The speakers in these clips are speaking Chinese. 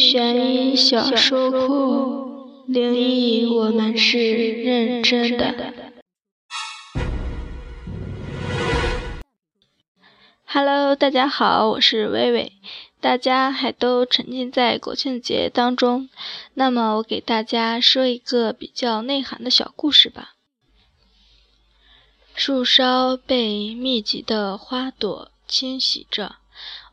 悬疑小说库，灵异我们是认真的。Hello，大家好，我是微微。大家还都沉浸在国庆节当中，那么我给大家说一个比较内涵的小故事吧。树梢被密集的花朵侵袭着，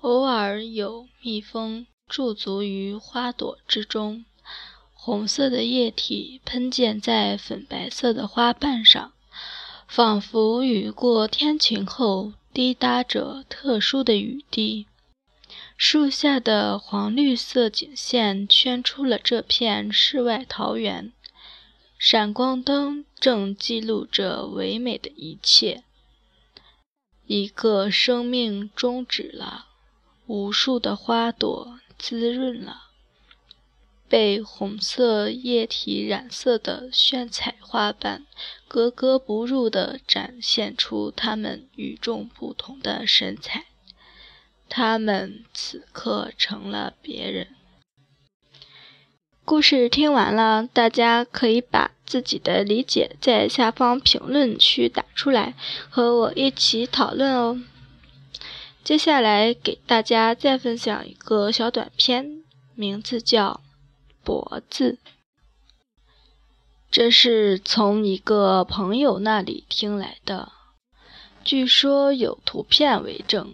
偶尔有蜜蜂。驻足于花朵之中，红色的液体喷溅在粉白色的花瓣上，仿佛雨过天晴后滴答着特殊的雨滴。树下的黄绿色景线圈出了这片世外桃源，闪光灯正记录着唯美的一切。一个生命终止了，无数的花朵。滋润了被红色液体染色的炫彩花瓣，格格不入地展现出它们与众不同的神采。它们此刻成了别人。故事听完了，大家可以把自己的理解在下方评论区打出来，和我一起讨论哦。接下来给大家再分享一个小短片，名字叫《脖子》。这是从一个朋友那里听来的，据说有图片为证。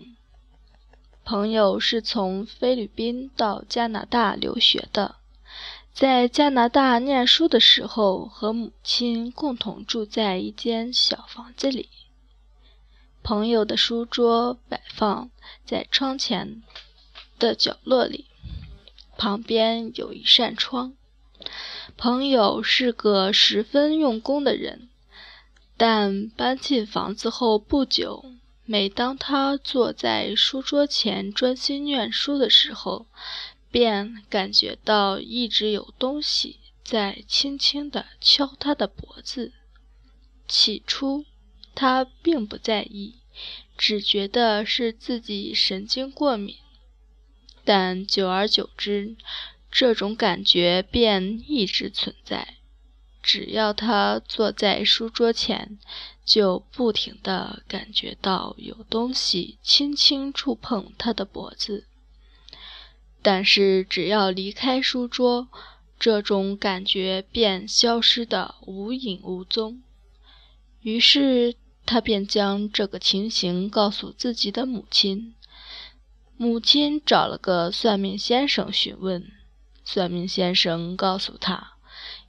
朋友是从菲律宾到加拿大留学的，在加拿大念书的时候，和母亲共同住在一间小房子里。朋友的书桌摆放在窗前的角落里，旁边有一扇窗。朋友是个十分用功的人，但搬进房子后不久，每当他坐在书桌前专心念书的时候，便感觉到一直有东西在轻轻地敲他的脖子。起初，他并不在意，只觉得是自己神经过敏。但久而久之，这种感觉便一直存在。只要他坐在书桌前，就不停地感觉到有东西轻轻触碰他的脖子。但是只要离开书桌，这种感觉便消失得无影无踪。于是他便将这个情形告诉自己的母亲。母亲找了个算命先生询问，算命先生告诉他，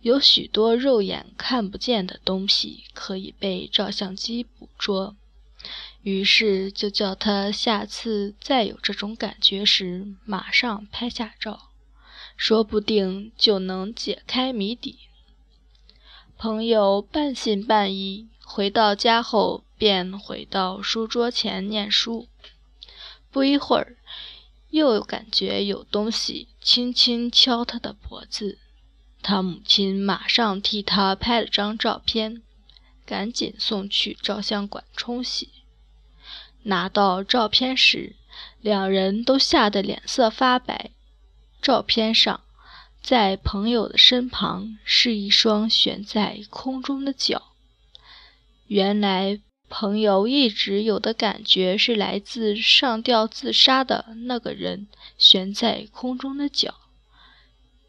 有许多肉眼看不见的东西可以被照相机捕捉。于是就叫他下次再有这种感觉时，马上拍下照，说不定就能解开谜底。朋友半信半疑。回到家后，便回到书桌前念书。不一会儿，又感觉有东西轻轻敲他的脖子。他母亲马上替他拍了张照片，赶紧送去照相馆冲洗。拿到照片时，两人都吓得脸色发白。照片上，在朋友的身旁是一双悬在空中的脚。原来，朋友一直有的感觉是来自上吊自杀的那个人悬在空中的脚，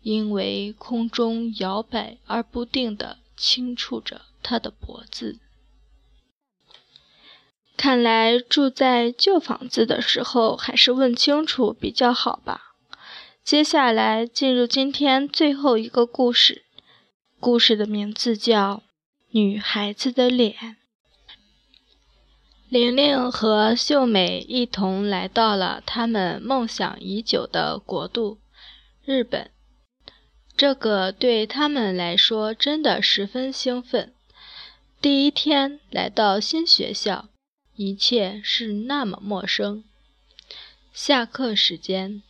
因为空中摇摆而不定地轻触着他的脖子。看来住在旧房子的时候，还是问清楚比较好吧。接下来进入今天最后一个故事，故事的名字叫。女孩子的脸。玲玲和秀美一同来到了他们梦想已久的国度——日本。这个对他们来说真的十分兴奋。第一天来到新学校，一切是那么陌生。下课时间，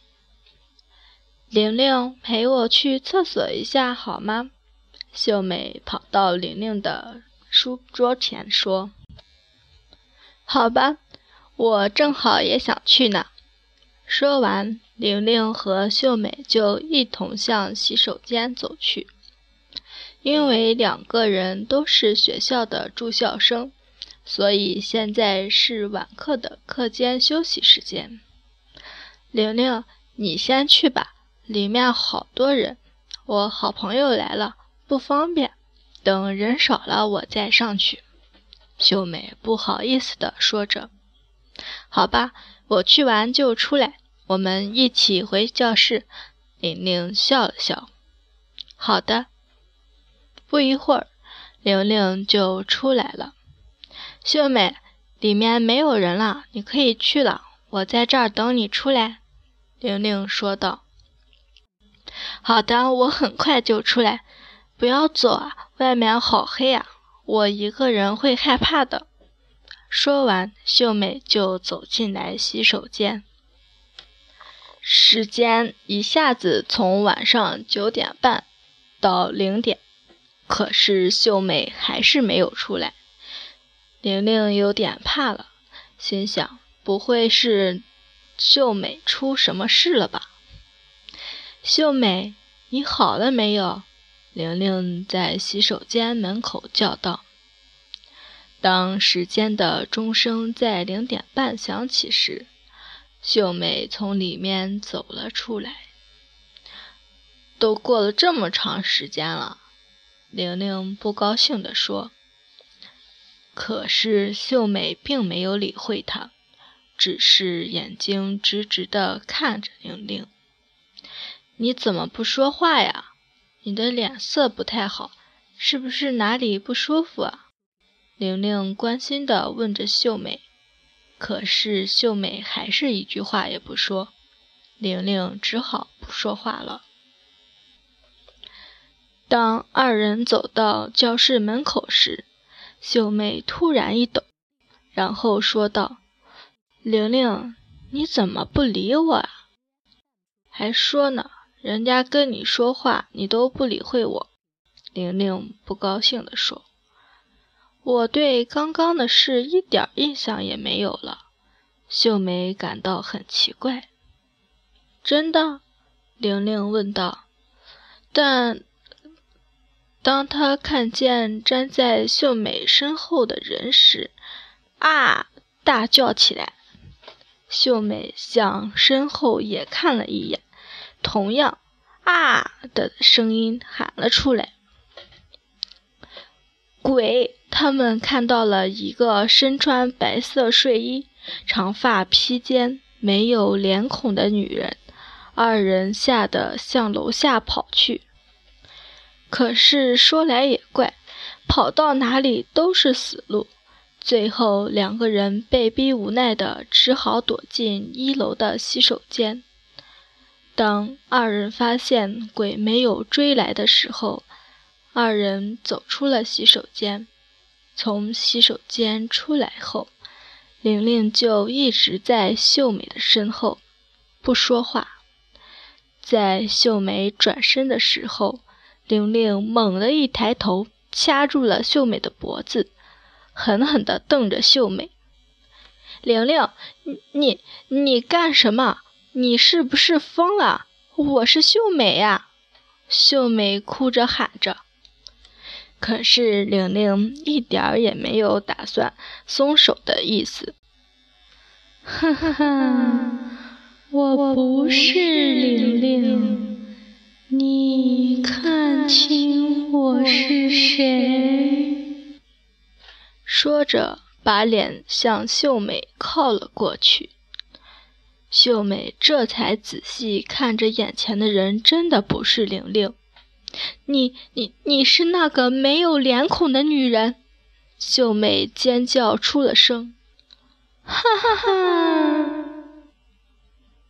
玲玲陪我去厕所一下好吗？秀美跑到玲玲的书桌前说：“好吧，我正好也想去呢。”说完，玲玲和秀美就一同向洗手间走去。因为两个人都是学校的住校生，所以现在是晚课的课间休息时间。玲玲，你先去吧，里面好多人，我好朋友来了，不方便。等人少了，我再上去。秀美不好意思地说着。好吧，我去完就出来，我们一起回教室。玲玲笑了笑。好的。不一会儿，玲玲就出来了。秀美，里面没有人了，你可以去了。我在这儿等你出来。”玲玲说道。“好的，我很快就出来。不要走啊，外面好黑啊，我一个人会害怕的。”说完，秀美就走进来洗手间。时间一下子从晚上九点半到零点。可是秀美还是没有出来，玲玲有点怕了，心想：不会是秀美出什么事了吧？秀美，你好了没有？玲玲在洗手间门口叫道。当时间的钟声在零点半响起时，秀美从里面走了出来。都过了这么长时间了。玲玲不高兴地说：“可是秀美并没有理会她，只是眼睛直直地看着玲玲。你怎么不说话呀？你的脸色不太好，是不是哪里不舒服啊？”玲玲关心地问着秀美。可是秀美还是一句话也不说，玲玲只好不说话了。当二人走到教室门口时，秀美突然一抖，然后说道：“玲玲，你怎么不理我啊？还说呢，人家跟你说话，你都不理会我。”玲玲不高兴地说：“我对刚刚的事一点印象也没有了。”秀美感到很奇怪。“真的？”玲玲问道。“但……”当他看见站在秀美身后的人时，啊！大叫起来。秀美向身后也看了一眼，同样“啊”的声音喊了出来。鬼！他们看到了一个身穿白色睡衣、长发披肩、没有脸孔的女人。二人吓得向楼下跑去。可是说来也怪，跑到哪里都是死路。最后两个人被逼无奈的，只好躲进一楼的洗手间。当二人发现鬼没有追来的时候，二人走出了洗手间。从洗手间出来后，玲玲就一直在秀美的身后，不说话。在秀美转身的时候。玲玲猛地一抬头，掐住了秀美的脖子，狠狠地瞪着秀美。玲玲，你你你干什么？你是不是疯了？我是秀美呀！秀美哭着喊着。可是玲玲一点儿也没有打算松手的意思。哈哈哈，我不是玲玲。你看清我是谁？说着，把脸向秀美靠了过去。秀美这才仔细看着眼前的人，真的不是玲玲。你、你、你是那个没有脸孔的女人！秀美尖叫出了声。哈哈哈！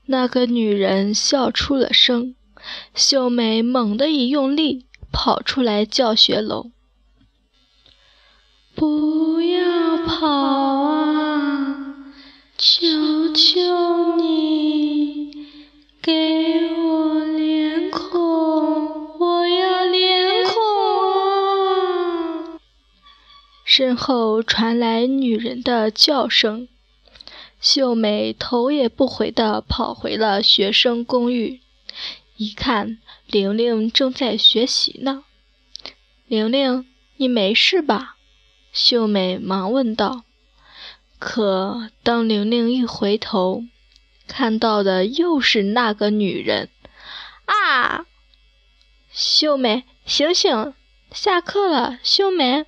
那个女人笑出了声。秀美猛地一用力，跑出来教学楼。不要跑！求求你，给我脸孔，我要脸孔！身后传来女人的叫声。秀美头也不回地跑回了学生公寓，一看玲玲正在学习呢。玲玲，你没事吧？秀美忙问道。可当玲玲一回头，看到的又是那个女人。啊！秀美，醒醒！下课了，秀美。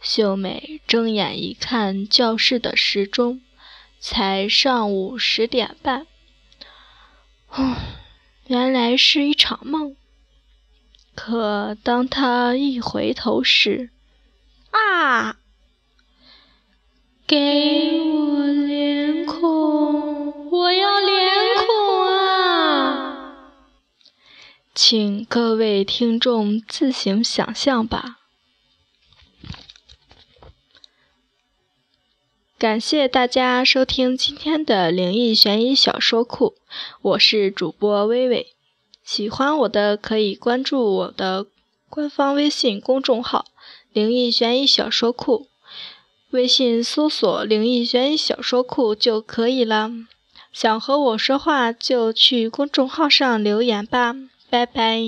秀美睁眼一看教室的时钟，才上午十点半。哦，原来是一场梦。可当她一回头时，啊！给我脸孔，我要脸孔啊！请各位听众自行想象吧。感谢大家收听今天的灵异悬疑小说库，我是主播微微。喜欢我的可以关注我的官方微信公众号“灵异悬疑小说库”。微信搜索“灵异悬疑小说库”就可以了。想和我说话就去公众号上留言吧，拜拜。